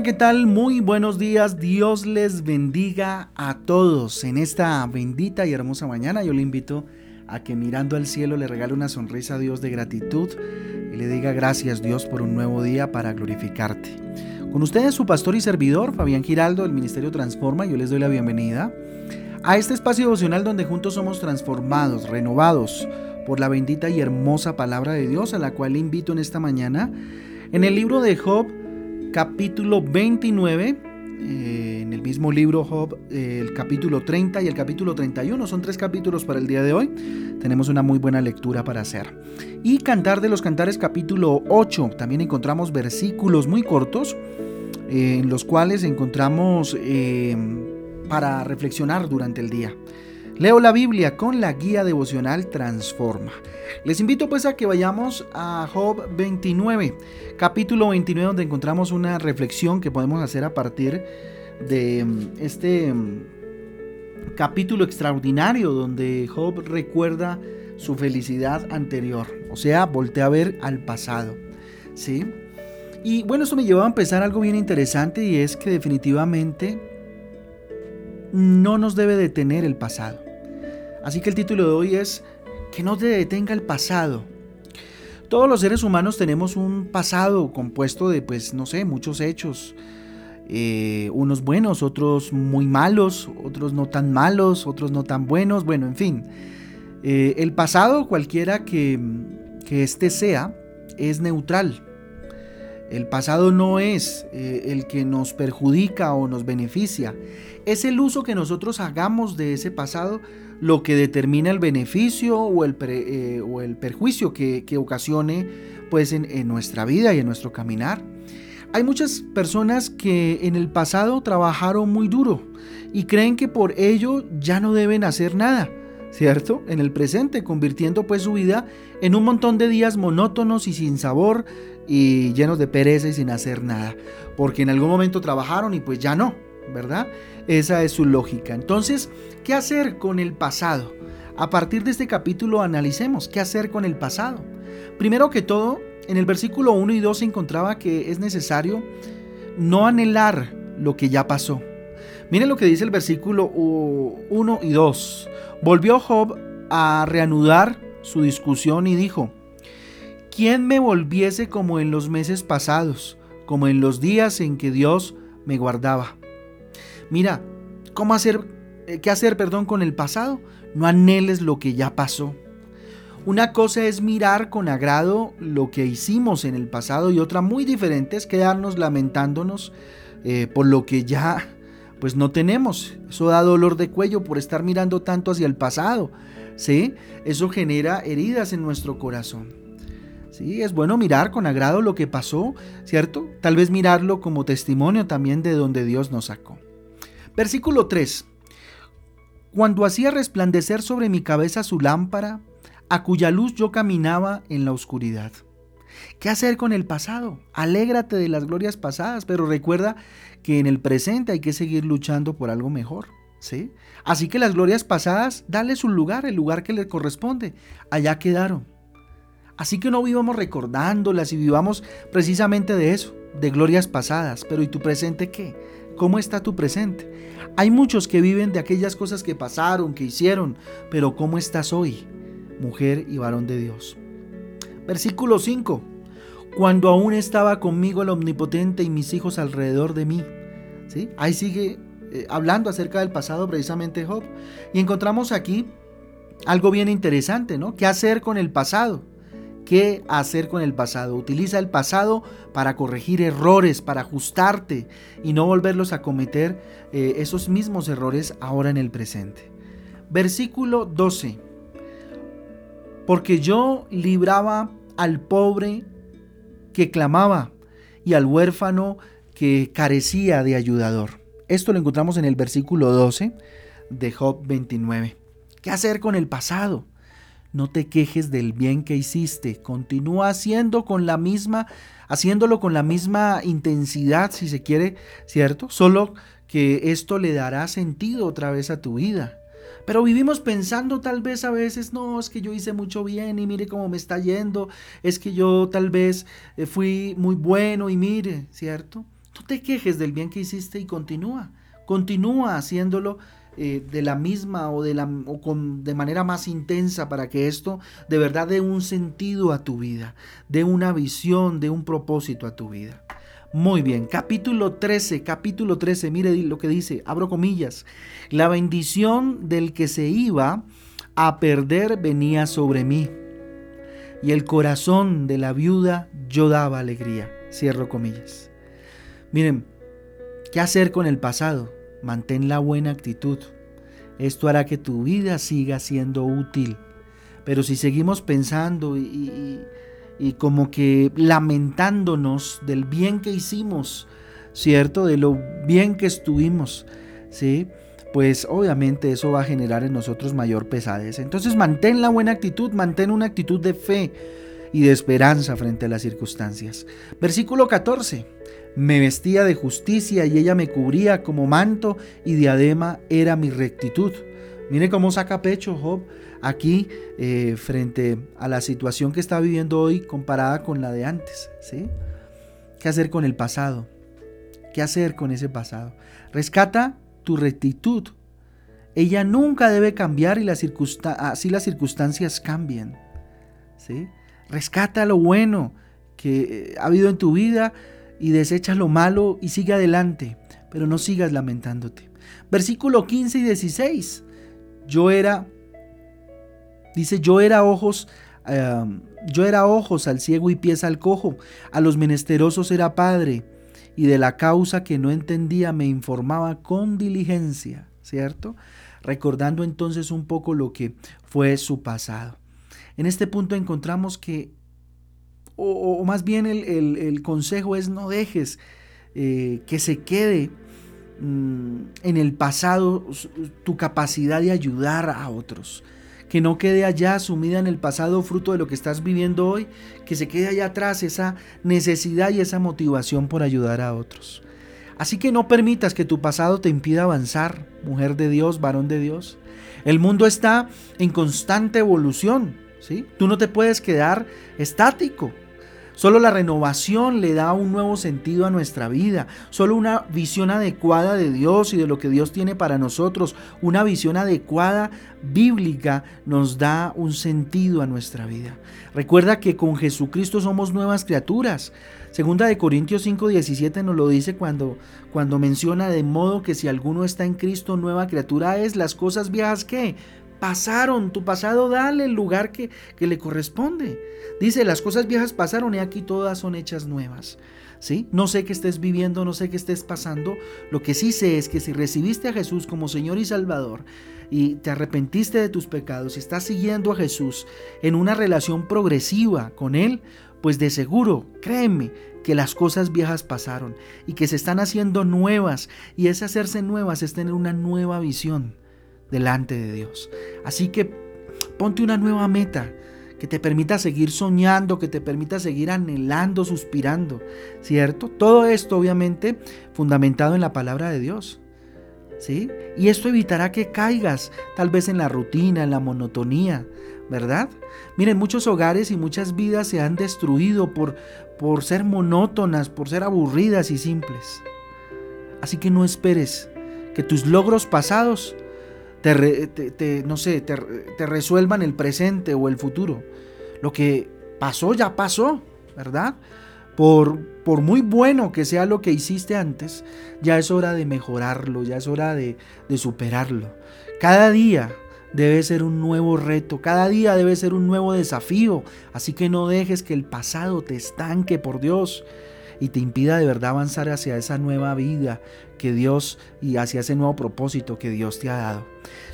Hola, ¿qué tal? Muy buenos días. Dios les bendiga a todos en esta bendita y hermosa mañana. Yo le invito a que mirando al cielo le regale una sonrisa a Dios de gratitud y le diga gracias Dios por un nuevo día para glorificarte. Con ustedes su pastor y servidor, Fabián Giraldo, del Ministerio Transforma. Yo les doy la bienvenida a este espacio devocional donde juntos somos transformados, renovados por la bendita y hermosa palabra de Dios a la cual le invito en esta mañana. En el libro de Job, capítulo 29, eh, en el mismo libro Job, eh, el capítulo 30 y el capítulo 31, son tres capítulos para el día de hoy, tenemos una muy buena lectura para hacer. Y Cantar de los Cantares capítulo 8, también encontramos versículos muy cortos, eh, en los cuales encontramos para reflexionar durante el día. Leo la Biblia con la guía devocional Transforma. Les invito pues a que vayamos a Job 29, capítulo 29, donde encontramos una reflexión que podemos hacer a partir de mm, este mm, capítulo extraordinario donde Job recuerda su felicidad anterior, o sea, voltea a ver al pasado. ¿Sí? Y bueno, esto me llevaba a empezar algo bien interesante y es que definitivamente no nos debe detener el pasado. Así que el título de hoy es Que no te detenga el pasado. Todos los seres humanos tenemos un pasado compuesto de, pues, no sé, muchos hechos. Eh, unos buenos, otros muy malos, otros no tan malos, otros no tan buenos, bueno, en fin. Eh, el pasado, cualquiera que, que éste sea, es neutral. El pasado no es eh, el que nos perjudica o nos beneficia. Es el uso que nosotros hagamos de ese pasado lo que determina el beneficio o el, eh, o el perjuicio que, ocasione pues, en, en nuestra vida y en nuestro caminar. Hay muchas personas que en el pasado trabajaron muy duro y creen que por ello ya no deben hacer nada. ¿cierto? En el presente, convirtiendo pues su vida en un montón de días monótonos y sin sabor y llenos de pereza y sin hacer nada, porque en algún momento trabajaron y pues ya no, ¿verdad? Esa es su lógica. Entonces, ¿qué hacer con el pasado? A partir de este capítulo analicemos qué hacer con el pasado. Primero que todo, en el versículo 1 y 2 se encontraba que es necesario no anhelar lo que ya pasó. Miren lo que dice el versículo 1 y 2. Volvió Job a reanudar su discusión y dijo, ¿quién me volviese como en los meses pasados, como en los días en que Dios me guardaba? Mira, ¿cómo hacer, eh, qué hacer, perdón, con el pasado? No anheles lo que ya pasó. Una cosa es mirar con agrado lo que hicimos en el pasado y otra muy diferente es quedarnos lamentándonos eh, por lo que ya pues no tenemos. Eso da dolor de cuello por estar mirando tanto hacia el pasado. ¿sí? Eso genera heridas en nuestro corazón. ¿sí? Es bueno mirar con agrado lo que pasó, ¿cierto? Tal vez mirarlo como testimonio también de donde Dios nos sacó. Versículo 3. Cuando hacía resplandecer sobre mi cabeza su lámpara, a cuya luz yo caminaba en la oscuridad. ¿Qué hacer con el pasado? Alégrate de las glorias pasadas, pero recuerda que en el presente hay que seguir luchando por algo mejor. ¿sí? Así que las glorias pasadas, dale su lugar, el lugar que le corresponde. Allá quedaron. Así que no vivamos recordándolas y vivamos precisamente de eso, de glorias pasadas. Pero ¿y tu presente qué? ¿Cómo está tu presente? Hay muchos que viven de aquellas cosas que pasaron, que hicieron, pero ¿cómo estás hoy, mujer y varón de Dios? Versículo 5. Cuando aún estaba conmigo el Omnipotente y mis hijos alrededor de mí. ¿Sí? Ahí sigue eh, hablando acerca del pasado precisamente Job. Y encontramos aquí algo bien interesante, ¿no? ¿Qué hacer con el pasado? ¿Qué hacer con el pasado? Utiliza el pasado para corregir errores, para ajustarte y no volverlos a cometer eh, esos mismos errores ahora en el presente. Versículo 12. Porque yo libraba al pobre que clamaba y al huérfano que carecía de ayudador. Esto lo encontramos en el versículo 12 de Job 29. ¿Qué hacer con el pasado? No te quejes del bien que hiciste, continúa haciendo con la misma haciéndolo con la misma intensidad si se quiere, ¿cierto? Solo que esto le dará sentido otra vez a tu vida. Pero vivimos pensando tal vez a veces, no, es que yo hice mucho bien y mire cómo me está yendo, es que yo tal vez eh, fui muy bueno y mire, ¿cierto? No te quejes del bien que hiciste y continúa. Continúa haciéndolo eh, de la misma o, de, la, o con, de manera más intensa para que esto de verdad dé un sentido a tu vida, dé una visión, dé un propósito a tu vida. Muy bien, capítulo 13, capítulo 13, mire lo que dice, abro comillas, la bendición del que se iba a perder venía sobre mí, y el corazón de la viuda yo daba alegría, cierro comillas. Miren, ¿qué hacer con el pasado? Mantén la buena actitud. Esto hará que tu vida siga siendo útil. Pero si seguimos pensando y, como que lamentándonos del bien que hicimos, ¿cierto? De lo bien que estuvimos, ¿sí? Pues obviamente eso va a generar en nosotros mayor pesadez. Entonces mantén la buena actitud, mantén una actitud de fe y de esperanza frente a las circunstancias. Versículo 14 me vestía de justicia y ella me cubría como manto y diadema era mi rectitud. Mire cómo saca pecho Job aquí eh, frente a la situación que está viviendo hoy comparada con la de antes. ¿sí? ¿Qué hacer con el pasado? ¿Qué hacer con ese pasado? Rescata tu rectitud. Ella nunca debe cambiar y las así las circunstancias cambien. ¿sí? Rescata lo bueno que eh, ha habido en tu vida y desecha lo malo y sigue adelante, pero no sigas lamentándote. Versículo 15 y 16. Yo era, dice, yo era ojos, yo era ojos al ciego y pies al cojo, a los menesterosos era padre, y de la causa que no entendía me informaba con diligencia, ¿cierto? Recordando entonces un poco lo que fue su pasado. En este punto encontramos que o, más bien el, consejo es no dejes eh, que se quede mm, en el pasado tu capacidad de ayudar a otros. Que no quede allá sumida en el pasado fruto de lo que estás viviendo hoy, que se quede allá atrás esa necesidad y esa motivación por ayudar a otros. Así que no permitas que tu pasado te impida avanzar, mujer de Dios, varón de Dios. El mundo está en constante evolución, Tú no te puedes quedar estático. Solo la renovación le da un nuevo sentido a nuestra vida. Solo una visión adecuada de Dios y de lo que Dios tiene para nosotros, una visión adecuada bíblica nos da un sentido a nuestra vida. Recuerda que con Jesucristo somos nuevas criaturas. Segunda de Corintios 5:17 nos lo dice cuando, cuando menciona de modo que si alguno está en Cristo, nueva criatura es, las cosas viejas que pasaron, tu pasado dale el lugar que, que, le corresponde. Dice, las cosas viejas pasaron y aquí todas son hechas nuevas. ¿Sí? No sé qué estés viviendo, no sé qué estés pasando. Lo que sí sé es que si recibiste a Jesús como Señor y Salvador y te arrepentiste de tus pecados y estás siguiendo a Jesús en una relación progresiva con Él, pues de seguro, créeme, que las cosas viejas pasaron y que se están haciendo nuevas y ese hacerse nuevas es tener una nueva visión delante de Dios. Así que ponte una nueva meta que te permita seguir soñando, que te permita seguir anhelando, suspirando, ¿cierto? Todo esto obviamente fundamentado en la palabra de Dios. ¿Sí? Y esto evitará que caigas tal vez en la rutina, en la monotonía, ¿verdad? Miren, muchos hogares y muchas vidas se han destruido por, por ser monótonas, por ser aburridas y simples. Así que no esperes que tus logros pasados te, no sé, te, resuelvan el presente o el futuro. Lo que pasó ya pasó, ¿verdad? Por, por, muy bueno que sea lo que hiciste antes, ya es hora de mejorarlo, ya es hora de, de superarlo. Cada día debe ser un nuevo reto, cada día debe ser un nuevo desafío, así que no dejes que el pasado te estanque, por Dios y te impida de verdad avanzar hacia esa nueva vida que Dios y hacia ese nuevo propósito que Dios te ha dado.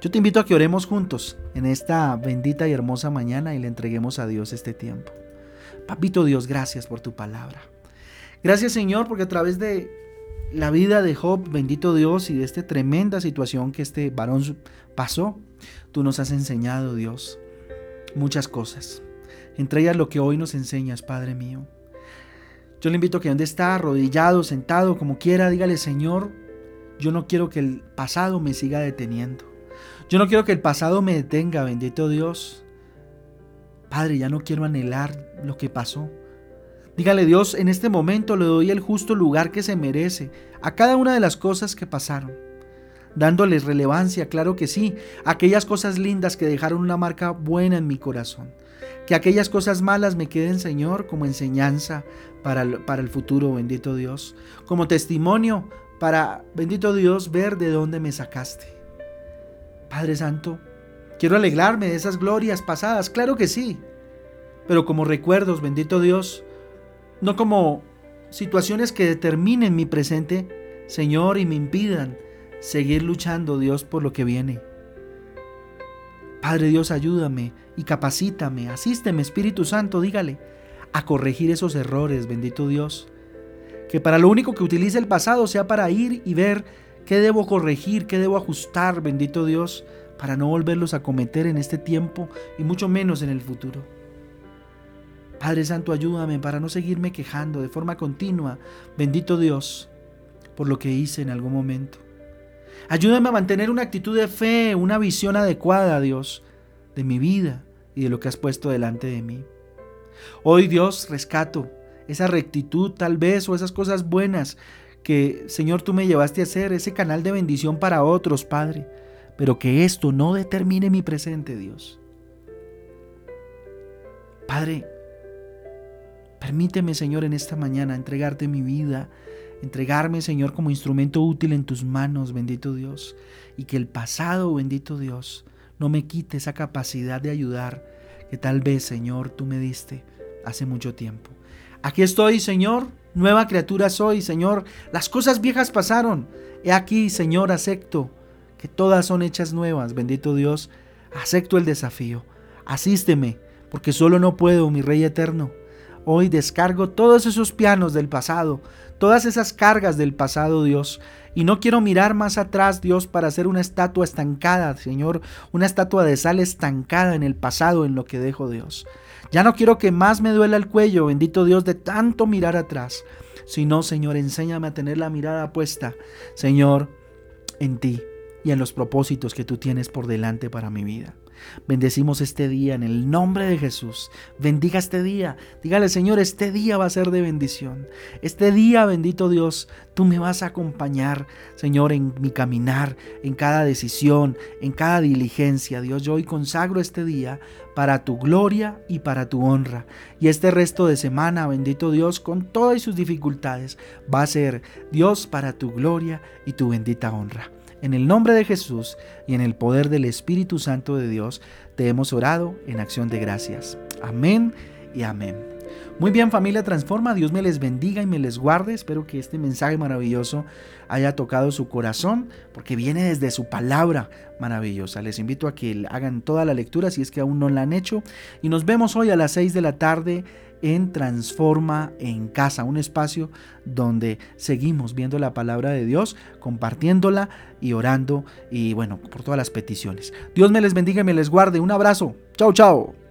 Yo te invito a que oremos juntos en esta bendita y hermosa mañana y le entreguemos a Dios este tiempo. Papito Dios, gracias por tu palabra. Gracias Señor porque a través de la vida de Job, bendito Dios, y de esta tremenda situación que este varón pasó, tú nos has enseñado, Dios, muchas cosas. Entre ellas lo que hoy nos enseñas, Padre mío. Yo le invito a que donde está, arrodillado, sentado, como quiera, dígale, Señor, yo no quiero que el pasado me siga deteniendo. Yo no quiero que el pasado me detenga, bendito Dios. Padre, ya no quiero anhelar lo que pasó. Dígale Dios, en este momento le doy el justo lugar que se merece a cada una de las cosas que pasaron. Dándoles relevancia, claro que sí, aquellas cosas lindas que dejaron una marca buena en mi corazón. Que aquellas cosas malas me queden, Señor, como enseñanza para el, para el futuro, bendito Dios. Como testimonio para, bendito Dios, ver de dónde me sacaste. Padre Santo, quiero alegrarme de esas glorias pasadas, claro que sí. Pero como recuerdos, bendito Dios, no como situaciones que determinen mi presente, Señor, y me impidan seguir luchando, Dios, por lo que viene. Padre Dios, ayúdame y capacítame, asísteme, Espíritu Santo, dígale, a corregir esos errores, bendito Dios. Que para lo único que utilice el pasado sea para ir y ver qué debo corregir, qué debo ajustar, bendito Dios, para no volverlos a cometer en este tiempo y mucho menos en el futuro. Padre Santo, ayúdame para no seguirme quejando de forma continua, bendito Dios, por lo que hice en algún momento. Ayúdame a mantener una actitud de fe, una visión adecuada, Dios, de mi vida y de lo que has puesto delante de mí. Hoy, Dios, rescato esa rectitud tal vez o esas cosas buenas que, Señor, tú me llevaste a hacer, ese canal de bendición para otros, Padre, pero que esto no determine mi presente, Dios. Padre, Permíteme, Señor, en esta mañana entregarte mi vida, entregarme, Señor, como instrumento útil en tus manos, bendito Dios, y que el pasado, bendito Dios, no me quite esa capacidad de ayudar que tal vez, Señor, tú me diste hace mucho tiempo. Aquí estoy, Señor, nueva criatura soy, Señor, las cosas viejas pasaron. He aquí, Señor, acepto que todas son hechas nuevas, bendito Dios, acepto el desafío. Asísteme, porque solo no puedo, mi Rey eterno. Hoy descargo todos esos pianos del pasado, todas esas cargas del pasado, Dios. Y no quiero mirar más atrás, Dios, para hacer una estatua estancada, Señor, una estatua de sal estancada en el pasado, en lo que dejo, Dios. Ya no quiero que más me duela el cuello, bendito Dios, de tanto mirar atrás. Sino, Señor, enséñame a tener la mirada puesta, Señor, en ti y en los propósitos que tú tienes por delante para mi vida. Bendecimos este día en el nombre de Jesús. Bendiga este día. Dígale, Señor, este día va a ser de bendición. Este día, bendito Dios, tú me vas a acompañar, Señor, en mi caminar, en cada decisión, en cada diligencia. Dios, yo hoy consagro este día para tu gloria y para tu honra. Y este resto de semana, bendito Dios, con todas sus dificultades, va a ser Dios para tu gloria y tu bendita honra. En el nombre de Jesús y en el poder del Espíritu Santo de Dios, te hemos orado en acción de gracias. Amén y amén. Muy bien familia Transforma, Dios me les bendiga y me les guarde. Espero que este mensaje maravilloso haya tocado su corazón porque viene desde su palabra maravillosa. Les invito a que hagan toda la lectura si es que aún no la han hecho. Y nos vemos hoy a las 6 de la tarde en Transforma en Casa, un espacio donde seguimos viendo la palabra de Dios, compartiéndola y orando y bueno, por todas las peticiones. Dios me les bendiga y me les guarde. Un abrazo. Chao, chao.